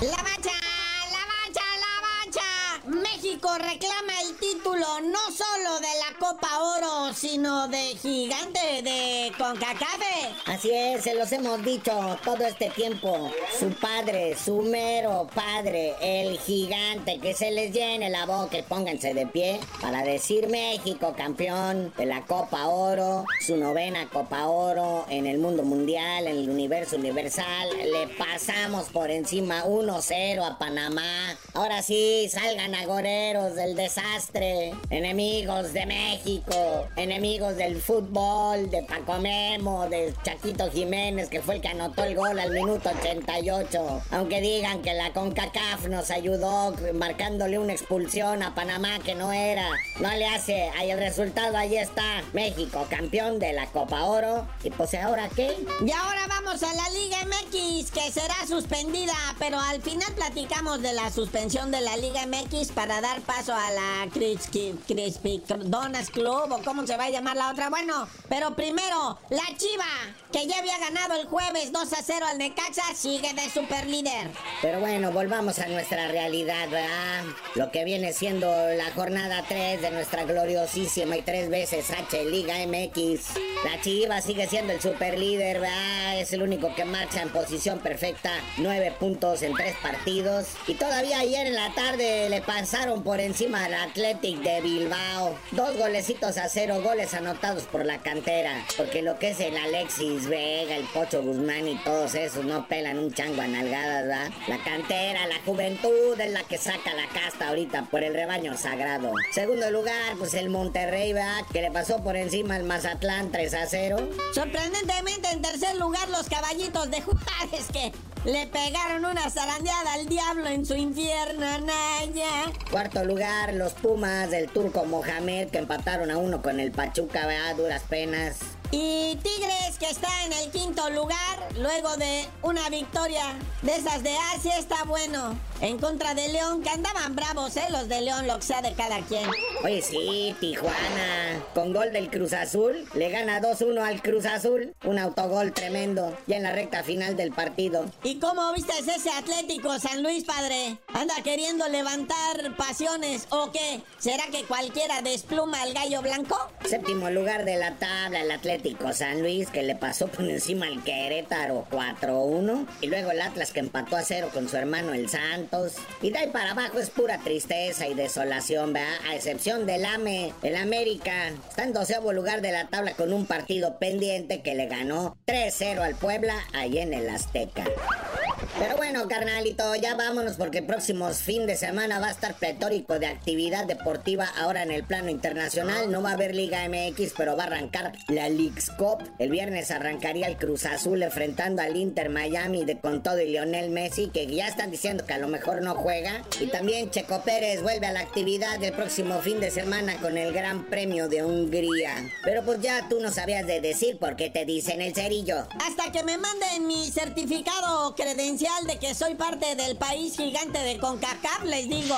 La Pero sino de gigante de Concacafe. Así es, se los hemos dicho todo este tiempo. Su padre, su mero padre, el gigante, que se les llene la boca y pónganse de pie para decir México campeón de la Copa Oro, su novena Copa Oro en el mundo mundial, en el universo universal. Le pasamos por encima 1-0 a Panamá. Ahora sí, salgan agoreros del desastre, enemigos de México, enemigos del fútbol, de Paco Memo, de Chaquito Jiménez, que fue el que anotó el gol al minuto 88. Aunque digan que la CONCACAF nos ayudó marcándole una expulsión a Panamá que no era. No le hace. Ahí el resultado, ahí está. México, campeón de la Copa Oro. Y pues ahora qué? Y ahora vamos a la Liga MX, que será suspendida. Pero al final platicamos de la suspensión de la Liga MX para dar paso a la Crispy, Crispy Club o cómo se va a llamar la otra. Bueno, pero primero, la Chiva, que ya había ganado el jueves 2 a 0 al Necaxa, sigue de super líder. Pero bueno, volvamos a nuestra realidad. Lo que viene siendo la jornada 3 de nuestra gloriosísima y tres veces H Liga MX. La Chiva sigue siendo el super líder, ¿verdad? Es el único que marcha en posición perfecta. Nueve puntos en tres partidos. Y todavía ayer en la tarde le pasaron por encima al Athletic de Bilbao. Dos golecitos a cero, goles anotados por la cantera. Porque lo que es el Alexis Vega, el Pocho Guzmán y todos esos no pelan un chango a nalgadas, ¿verdad? La cantera, la juventud es la que saca la casta ahorita por el rebaño sagrado. Segundo lugar, pues el Monterrey, ¿verdad? Que le pasó por encima al Mazatlán 3 a 0. Sorprendentemente en tercer lugar los caballitos de Juárez que le pegaron una zarandeada al diablo en su infierno, Naya. Cuarto lugar, los Pumas del turco Mohamed que empataron a uno con el Pachuca, ¿verdad? Duras penas. Y Tigres que está en el quinto lugar luego de una victoria de esas de Asia está bueno. En contra de León, que andaban bravos, ¿eh? Los de León, lo que sea de cada quien. Oye, sí, Tijuana. Con gol del Cruz Azul. Le gana 2-1 al Cruz Azul. Un autogol tremendo. Ya en la recta final del partido. ¿Y cómo viste ese Atlético San Luis, padre? ¿Anda queriendo levantar pasiones o qué? ¿Será que cualquiera despluma al gallo blanco? Séptimo lugar de la tabla, el Atlético San Luis, que le pasó por encima al Querétaro 4-1. Y luego el Atlas, que empató a cero con su hermano el Santos. Y de ahí para abajo es pura tristeza y desolación, ¿verdad? A excepción del AME, el América. Está en doceavo lugar de la tabla con un partido pendiente que le ganó 3-0 al Puebla ahí en el Azteca. Pero bueno, carnalito, ya vámonos porque el próximo fin de semana va a estar pletórico de actividad deportiva ahora en el plano internacional. No va a haber Liga MX, pero va a arrancar la League's Cup. El viernes arrancaría el Cruz Azul enfrentando al Inter Miami de con todo y Lionel Messi, que ya están diciendo que a lo mejor no juega. Y también Checo Pérez vuelve a la actividad del próximo fin de semana con el Gran Premio de Hungría. Pero pues ya tú no sabías de decir por qué te dicen el cerillo. Hasta que me manden mi certificado credencial de que soy parte del país gigante de CONCACAF, les digo.